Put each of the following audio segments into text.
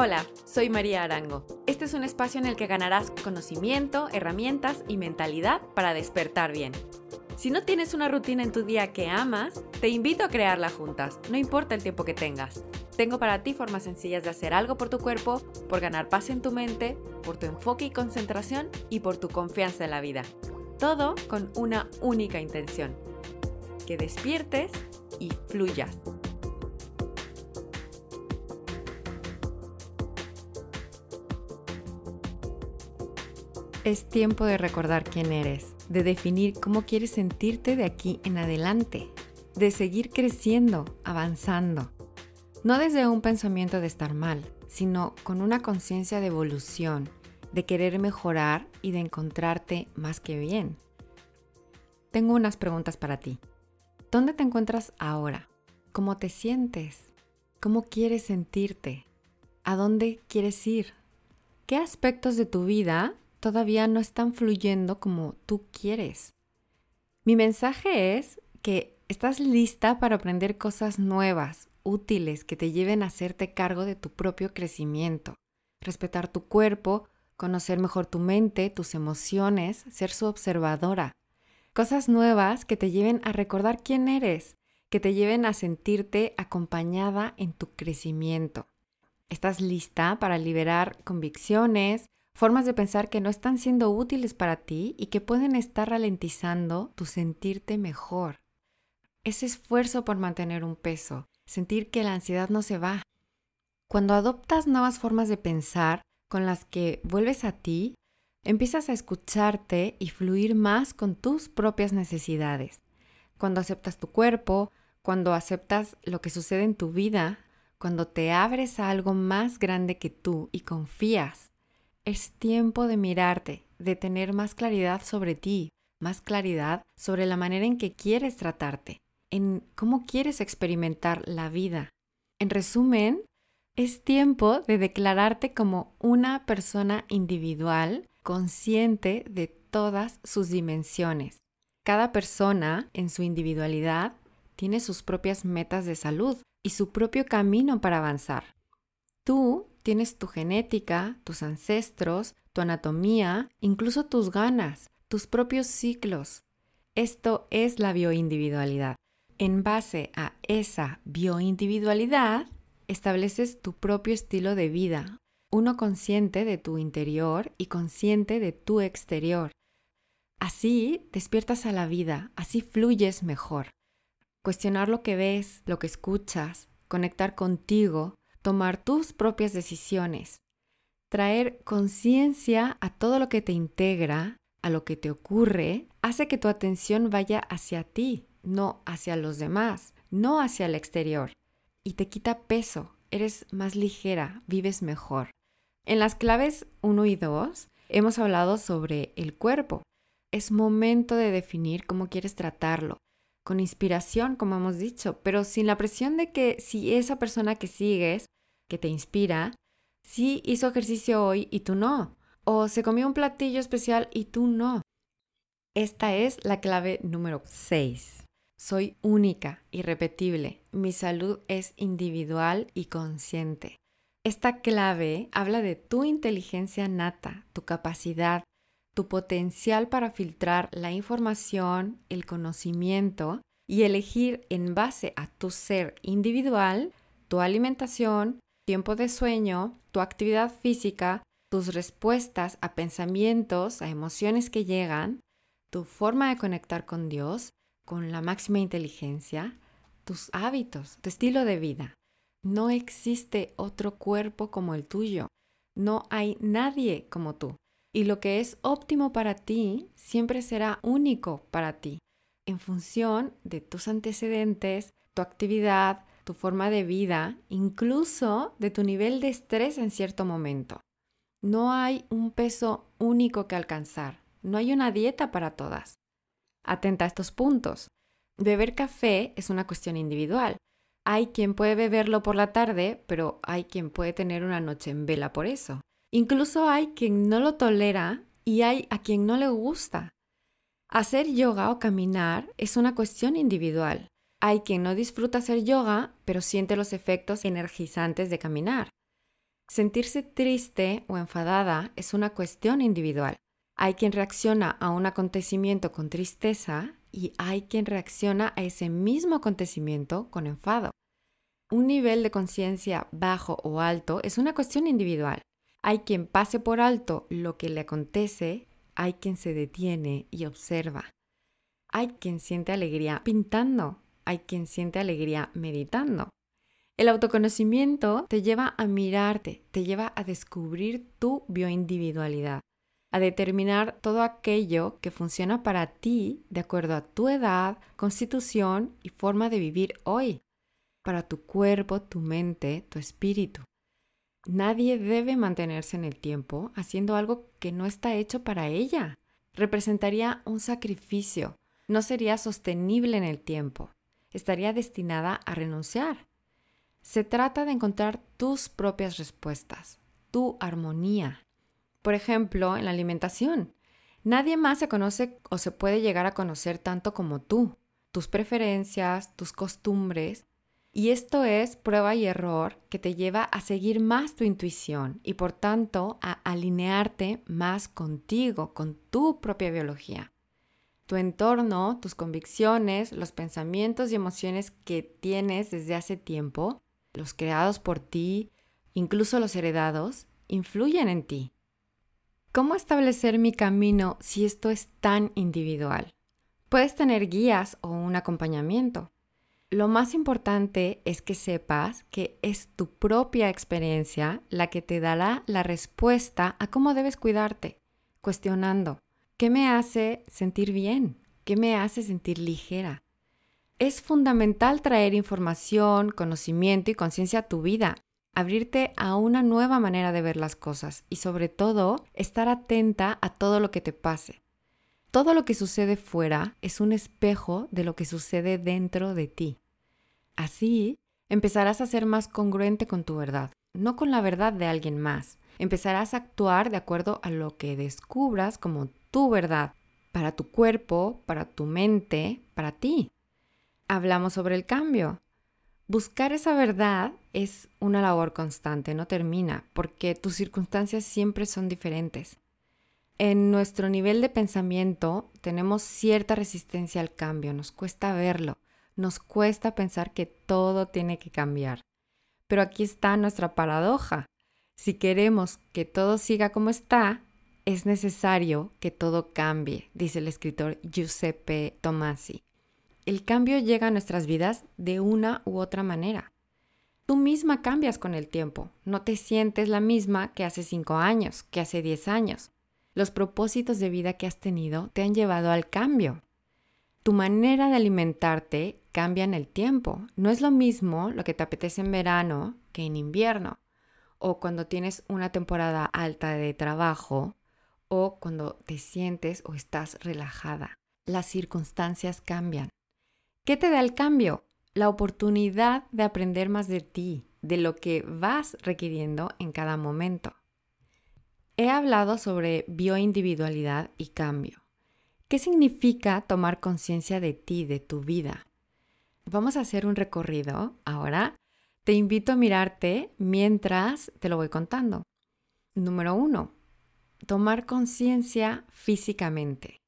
Hola, soy María Arango. Este es un espacio en el que ganarás conocimiento, herramientas y mentalidad para despertar bien. Si no tienes una rutina en tu día que amas, te invito a crearla juntas, no importa el tiempo que tengas. Tengo para ti formas sencillas de hacer algo por tu cuerpo, por ganar paz en tu mente, por tu enfoque y concentración y por tu confianza en la vida. Todo con una única intención, que despiertes y fluyas. Es tiempo de recordar quién eres, de definir cómo quieres sentirte de aquí en adelante, de seguir creciendo, avanzando. No desde un pensamiento de estar mal, sino con una conciencia de evolución, de querer mejorar y de encontrarte más que bien. Tengo unas preguntas para ti. ¿Dónde te encuentras ahora? ¿Cómo te sientes? ¿Cómo quieres sentirte? ¿A dónde quieres ir? ¿Qué aspectos de tu vida todavía no están fluyendo como tú quieres. Mi mensaje es que estás lista para aprender cosas nuevas, útiles, que te lleven a hacerte cargo de tu propio crecimiento, respetar tu cuerpo, conocer mejor tu mente, tus emociones, ser su observadora. Cosas nuevas que te lleven a recordar quién eres, que te lleven a sentirte acompañada en tu crecimiento. ¿Estás lista para liberar convicciones, formas de pensar que no están siendo útiles para ti y que pueden estar ralentizando tu sentirte mejor. Ese esfuerzo por mantener un peso, sentir que la ansiedad no se va. Cuando adoptas nuevas formas de pensar con las que vuelves a ti, empiezas a escucharte y fluir más con tus propias necesidades. Cuando aceptas tu cuerpo, cuando aceptas lo que sucede en tu vida, cuando te abres a algo más grande que tú y confías es tiempo de mirarte, de tener más claridad sobre ti, más claridad sobre la manera en que quieres tratarte, en cómo quieres experimentar la vida. En resumen, es tiempo de declararte como una persona individual consciente de todas sus dimensiones. Cada persona, en su individualidad, tiene sus propias metas de salud y su propio camino para avanzar. Tú tienes tu genética, tus ancestros, tu anatomía, incluso tus ganas, tus propios ciclos. Esto es la bioindividualidad. En base a esa bioindividualidad, estableces tu propio estilo de vida, uno consciente de tu interior y consciente de tu exterior. Así despiertas a la vida, así fluyes mejor. Cuestionar lo que ves, lo que escuchas, conectar contigo, tomar tus propias decisiones, traer conciencia a todo lo que te integra, a lo que te ocurre, hace que tu atención vaya hacia ti, no hacia los demás, no hacia el exterior. Y te quita peso, eres más ligera, vives mejor. En las claves 1 y 2 hemos hablado sobre el cuerpo. Es momento de definir cómo quieres tratarlo, con inspiración, como hemos dicho, pero sin la presión de que si esa persona que sigues que te inspira, sí hizo ejercicio hoy y tú no. O se comió un platillo especial y tú no. Esta es la clave número 6. Soy única, irrepetible. Mi salud es individual y consciente. Esta clave habla de tu inteligencia nata, tu capacidad, tu potencial para filtrar la información, el conocimiento y elegir en base a tu ser individual, tu alimentación, tiempo de sueño, tu actividad física, tus respuestas a pensamientos, a emociones que llegan, tu forma de conectar con Dios, con la máxima inteligencia, tus hábitos, tu estilo de vida. No existe otro cuerpo como el tuyo. No hay nadie como tú. Y lo que es óptimo para ti siempre será único para ti, en función de tus antecedentes, tu actividad, tu forma de vida, incluso de tu nivel de estrés en cierto momento. No hay un peso único que alcanzar, no hay una dieta para todas. Atenta a estos puntos. Beber café es una cuestión individual. Hay quien puede beberlo por la tarde, pero hay quien puede tener una noche en vela por eso. Incluso hay quien no lo tolera y hay a quien no le gusta. Hacer yoga o caminar es una cuestión individual. Hay quien no disfruta hacer yoga, pero siente los efectos energizantes de caminar. Sentirse triste o enfadada es una cuestión individual. Hay quien reacciona a un acontecimiento con tristeza y hay quien reacciona a ese mismo acontecimiento con enfado. Un nivel de conciencia bajo o alto es una cuestión individual. Hay quien pase por alto lo que le acontece, hay quien se detiene y observa. Hay quien siente alegría pintando, hay quien siente alegría meditando. El autoconocimiento te lleva a mirarte, te lleva a descubrir tu bioindividualidad, a determinar todo aquello que funciona para ti de acuerdo a tu edad, constitución y forma de vivir hoy, para tu cuerpo, tu mente, tu espíritu. Nadie debe mantenerse en el tiempo haciendo algo que no está hecho para ella. Representaría un sacrificio, no sería sostenible en el tiempo, estaría destinada a renunciar. Se trata de encontrar tus propias respuestas, tu armonía. Por ejemplo, en la alimentación. Nadie más se conoce o se puede llegar a conocer tanto como tú, tus preferencias, tus costumbres. Y esto es prueba y error que te lleva a seguir más tu intuición y por tanto a alinearte más contigo, con tu propia biología. Tu entorno, tus convicciones, los pensamientos y emociones que tienes desde hace tiempo los creados por ti, incluso los heredados, influyen en ti. ¿Cómo establecer mi camino si esto es tan individual? Puedes tener guías o un acompañamiento. Lo más importante es que sepas que es tu propia experiencia la que te dará la respuesta a cómo debes cuidarte, cuestionando, ¿qué me hace sentir bien? ¿Qué me hace sentir ligera? Es fundamental traer información, conocimiento y conciencia a tu vida, abrirte a una nueva manera de ver las cosas y sobre todo estar atenta a todo lo que te pase. Todo lo que sucede fuera es un espejo de lo que sucede dentro de ti. Así, empezarás a ser más congruente con tu verdad, no con la verdad de alguien más. Empezarás a actuar de acuerdo a lo que descubras como tu verdad, para tu cuerpo, para tu mente, para ti hablamos sobre el cambio. Buscar esa verdad es una labor constante, no termina, porque tus circunstancias siempre son diferentes. En nuestro nivel de pensamiento tenemos cierta resistencia al cambio, nos cuesta verlo, nos cuesta pensar que todo tiene que cambiar. Pero aquí está nuestra paradoja. Si queremos que todo siga como está, es necesario que todo cambie, dice el escritor Giuseppe Tomasi el cambio llega a nuestras vidas de una u otra manera. Tú misma cambias con el tiempo, no te sientes la misma que hace cinco años, que hace diez años. Los propósitos de vida que has tenido te han llevado al cambio. Tu manera de alimentarte cambia en el tiempo. No es lo mismo lo que te apetece en verano que en invierno, o cuando tienes una temporada alta de trabajo, o cuando te sientes o estás relajada. Las circunstancias cambian. ¿Qué te da el cambio? La oportunidad de aprender más de ti, de lo que vas requiriendo en cada momento. He hablado sobre bioindividualidad y cambio. ¿Qué significa tomar conciencia de ti, de tu vida? Vamos a hacer un recorrido ahora. Te invito a mirarte mientras te lo voy contando. Número uno, tomar conciencia físicamente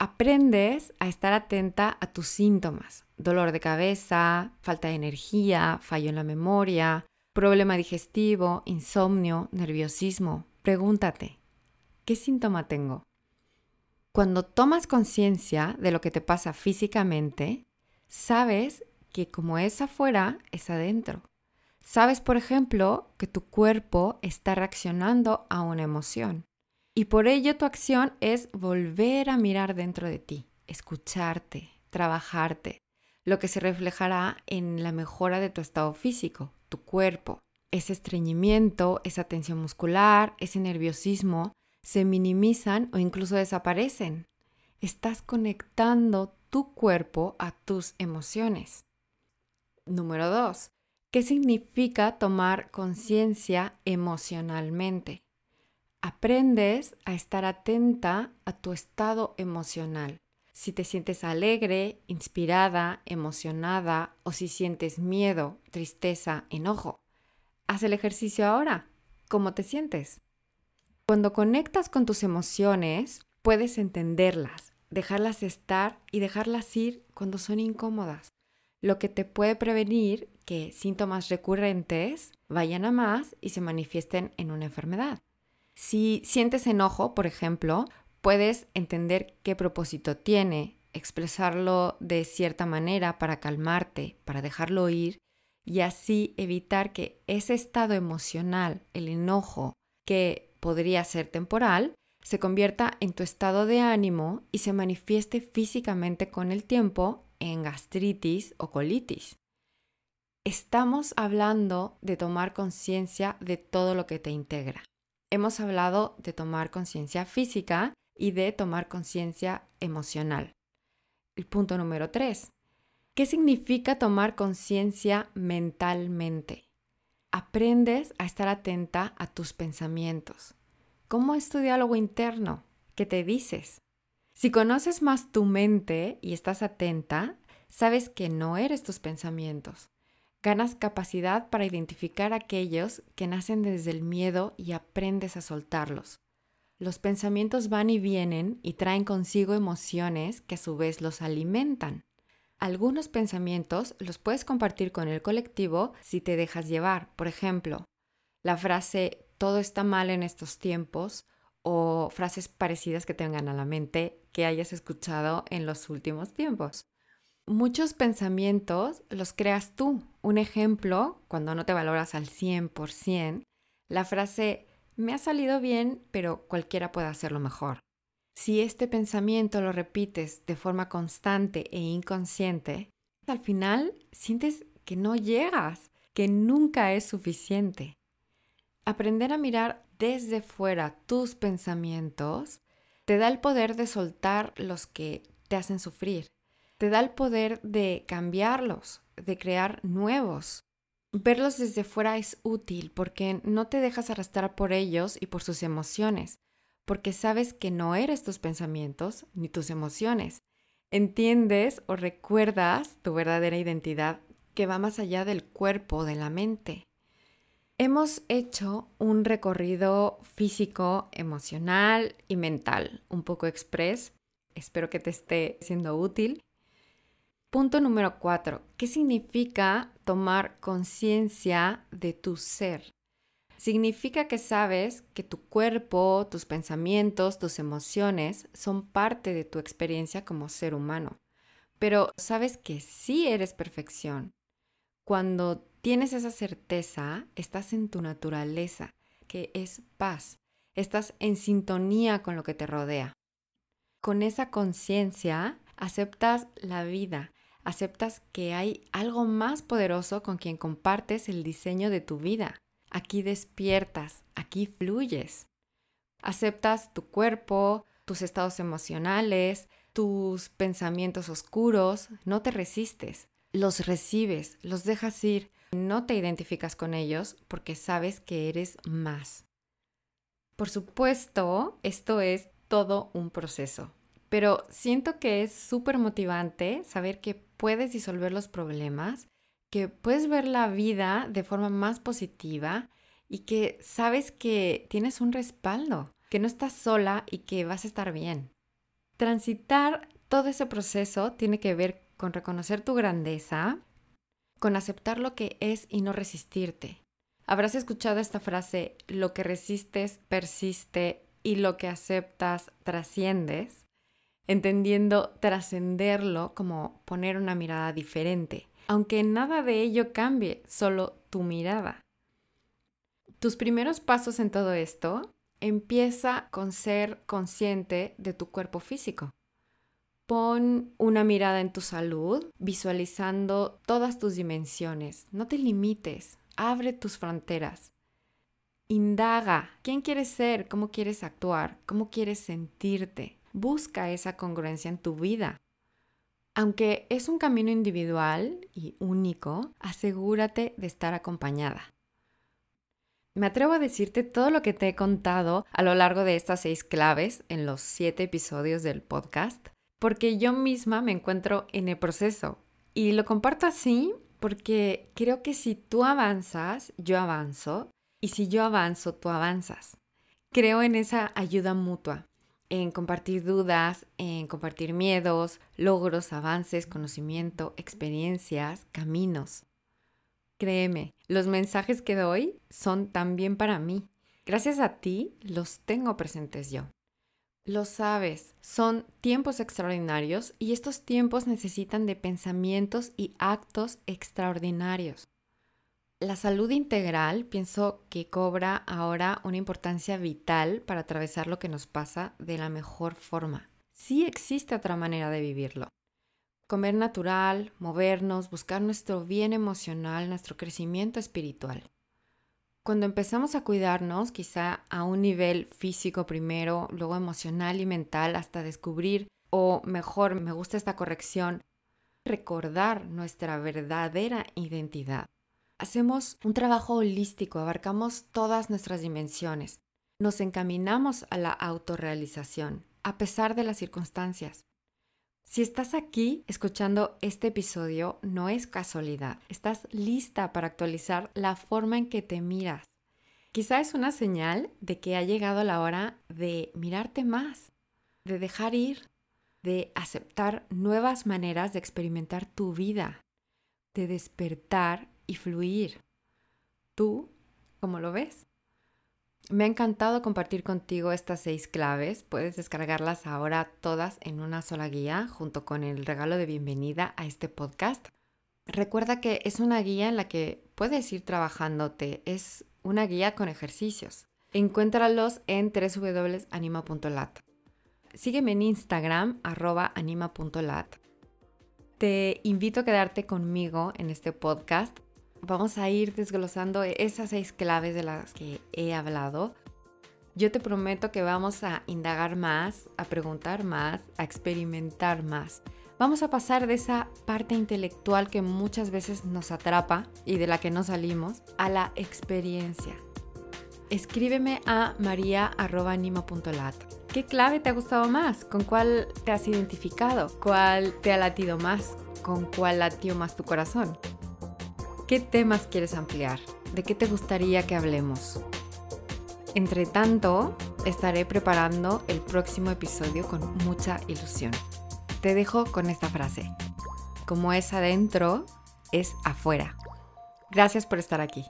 aprendes a estar atenta a tus síntomas. Dolor de cabeza, falta de energía, fallo en la memoria, problema digestivo, insomnio, nerviosismo. Pregúntate, ¿qué síntoma tengo? Cuando tomas conciencia de lo que te pasa físicamente, sabes que como es afuera, es adentro. Sabes, por ejemplo, que tu cuerpo está reaccionando a una emoción. Y por ello tu acción es volver a mirar dentro de ti, escucharte, trabajarte, lo que se reflejará en la mejora de tu estado físico, tu cuerpo. Ese estreñimiento, esa tensión muscular, ese nerviosismo se minimizan o incluso desaparecen. Estás conectando tu cuerpo a tus emociones. Número 2. ¿Qué significa tomar conciencia emocionalmente? aprendes a estar atenta a tu estado emocional. Si te sientes alegre, inspirada, emocionada o si sientes miedo, tristeza, enojo. Haz el ejercicio ahora. cómo te sientes. Cuando conectas con tus emociones, puedes entenderlas, dejarlas estar y dejarlas ir cuando son incómodas, lo que te puede prevenir que síntomas recurrentes vayan a más y se manifiesten en una enfermedad. Si sientes enojo, por ejemplo, puedes entender qué propósito tiene, expresarlo de cierta manera para calmarte, para dejarlo ir y así evitar que ese estado emocional, el enojo, que podría ser temporal, se convierta en tu estado de ánimo y se manifieste físicamente con el tiempo en gastritis o colitis. Estamos hablando de tomar conciencia de todo lo que te integra. Hemos hablado de tomar conciencia física y de tomar conciencia emocional. El punto número tres. ¿Qué significa tomar conciencia mentalmente? Aprendes a estar atenta a tus pensamientos. ¿Cómo es tu diálogo interno? ¿Qué te dices? Si conoces más tu mente y estás atenta, sabes que no eres tus pensamientos. Ganas capacidad para identificar aquellos que nacen desde el miedo y aprendes a soltarlos. Los pensamientos van y vienen y traen consigo emociones que a su vez los alimentan. Algunos pensamientos los puedes compartir con el colectivo si te dejas llevar. Por ejemplo, la frase todo está mal en estos tiempos o frases parecidas que tengan a la mente que hayas escuchado en los últimos tiempos. Muchos pensamientos los creas tú. Un ejemplo, cuando no te valoras al 100%, la frase me ha salido bien, pero cualquiera puede hacerlo mejor. Si este pensamiento lo repites de forma constante e inconsciente, al final sientes que no llegas, que nunca es suficiente. Aprender a mirar desde fuera tus pensamientos te da el poder de soltar los que te hacen sufrir. Te da el poder de cambiarlos, de crear nuevos. Verlos desde fuera es útil porque no te dejas arrastrar por ellos y por sus emociones, porque sabes que no eres tus pensamientos ni tus emociones. Entiendes o recuerdas tu verdadera identidad que va más allá del cuerpo, de la mente. Hemos hecho un recorrido físico, emocional y mental, un poco express. Espero que te esté siendo útil. Punto número cuatro. ¿Qué significa tomar conciencia de tu ser? Significa que sabes que tu cuerpo, tus pensamientos, tus emociones son parte de tu experiencia como ser humano. Pero sabes que sí eres perfección. Cuando tienes esa certeza, estás en tu naturaleza, que es paz. Estás en sintonía con lo que te rodea. Con esa conciencia aceptas la vida, aceptas que hay algo más poderoso con quien compartes el diseño de tu vida. Aquí despiertas, aquí fluyes. Aceptas tu cuerpo, tus estados emocionales, tus pensamientos oscuros, no te resistes, los recibes, los dejas ir, no te identificas con ellos porque sabes que eres más. Por supuesto, esto es todo un proceso, pero siento que es súper motivante saber que puedes disolver los problemas, que puedes ver la vida de forma más positiva y que sabes que tienes un respaldo, que no estás sola y que vas a estar bien. Transitar todo ese proceso tiene que ver con reconocer tu grandeza, con aceptar lo que es y no resistirte. Habrás escuchado esta frase, lo que resistes persiste y lo que aceptas trasciendes entendiendo trascenderlo como poner una mirada diferente, aunque nada de ello cambie, solo tu mirada. Tus primeros pasos en todo esto empieza con ser consciente de tu cuerpo físico. Pon una mirada en tu salud, visualizando todas tus dimensiones. No te limites, abre tus fronteras. Indaga quién quieres ser, cómo quieres actuar, cómo quieres sentirte. Busca esa congruencia en tu vida. Aunque es un camino individual y único, asegúrate de estar acompañada. Me atrevo a decirte todo lo que te he contado a lo largo de estas seis claves en los siete episodios del podcast, porque yo misma me encuentro en el proceso y lo comparto así porque creo que si tú avanzas, yo avanzo Y si yo avanzo, tú avanzas. Creo en esa ayuda mutua, en compartir dudas, en compartir miedos, logros, avances, conocimiento, experiencias, caminos. Créeme, los mensajes que doy son también para mí. Gracias a ti los tengo presentes yo. Lo sabes, son tiempos extraordinarios y estos tiempos necesitan de pensamientos y actos extraordinarios. La salud integral pienso que cobra ahora una importancia vital para atravesar lo que nos pasa de la mejor forma. Sí existe otra manera de vivirlo. Comer natural, movernos, buscar nuestro bien emocional, nuestro crecimiento espiritual. Cuando empezamos a cuidarnos, quizá a un nivel físico primero, luego emocional y mental, hasta descubrir, o mejor, me gusta esta corrección, recordar nuestra verdadera identidad. Hacemos un trabajo holístico, abarcamos todas nuestras dimensiones. Nos encaminamos a la autorrealización, a pesar de las circunstancias. Si estás aquí escuchando este episodio, no es casualidad. Estás lista para actualizar la forma en que te miras. Quizá es una señal de que ha llegado la hora de mirarte más, de dejar ir, de aceptar nuevas maneras de experimentar tu vida, de despertar y fluir. ¿Tú cómo lo ves? Me ha encantado compartir contigo estas seis claves. Puedes descargarlas ahora todas en una sola guía junto con el regalo de bienvenida a este podcast. Recuerda que es una guía en la que puedes ir trabajándote. Es una guía con ejercicios. Encuéntralos en www.anima.lat. Sígueme en Instagram, arroba anima.lat. Te invito a quedarte conmigo en este podcast vamos a ir desglosando esas seis claves de las que he hablado. Yo te prometo que vamos a indagar más, a preguntar más, a experimentar más. Vamos a pasar de esa parte intelectual que muchas veces nos atrapa y de la que no salimos a la experiencia. Escríbeme a maria.anima.lat. ¿Qué clave te ha gustado más? ¿Con cuál te has identificado? ¿Cuál te ha latido más? ¿Con cuál latió más tu corazón? ¿Qué temas quieres ampliar? ¿De qué te gustaría que hablemos? Entre tanto, estaré preparando el próximo episodio con mucha ilusión. Te dejo con esta frase. Como es adentro, es afuera. Gracias por estar aquí.